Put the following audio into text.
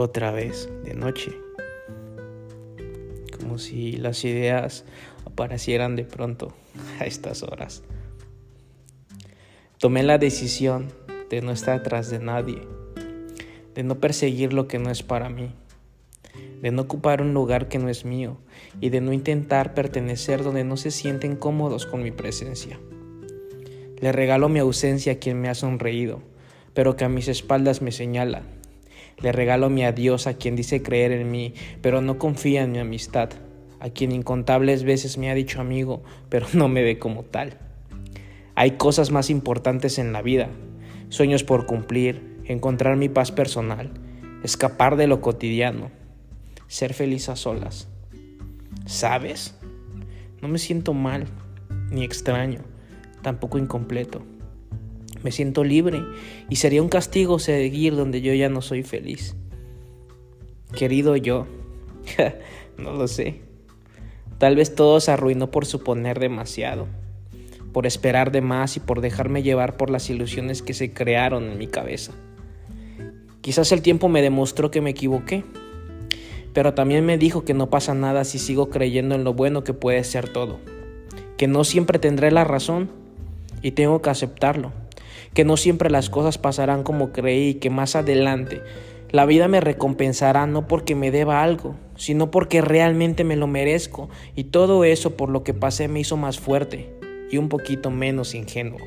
otra vez de noche, como si las ideas aparecieran de pronto a estas horas. Tomé la decisión de no estar atrás de nadie, de no perseguir lo que no es para mí, de no ocupar un lugar que no es mío y de no intentar pertenecer donde no se sienten cómodos con mi presencia. Le regalo mi ausencia a quien me ha sonreído, pero que a mis espaldas me señala. Le regalo mi adiós a quien dice creer en mí, pero no confía en mi amistad, a quien incontables veces me ha dicho amigo, pero no me ve como tal. Hay cosas más importantes en la vida, sueños por cumplir, encontrar mi paz personal, escapar de lo cotidiano, ser feliz a solas. ¿Sabes? No me siento mal, ni extraño, tampoco incompleto. Me siento libre y sería un castigo seguir donde yo ya no soy feliz. Querido yo, no lo sé. Tal vez todo se arruinó por suponer demasiado, por esperar de más y por dejarme llevar por las ilusiones que se crearon en mi cabeza. Quizás el tiempo me demostró que me equivoqué, pero también me dijo que no pasa nada si sigo creyendo en lo bueno que puede ser todo, que no siempre tendré la razón y tengo que aceptarlo que no siempre las cosas pasarán como creí y que más adelante la vida me recompensará no porque me deba algo, sino porque realmente me lo merezco y todo eso por lo que pasé me hizo más fuerte y un poquito menos ingenuo.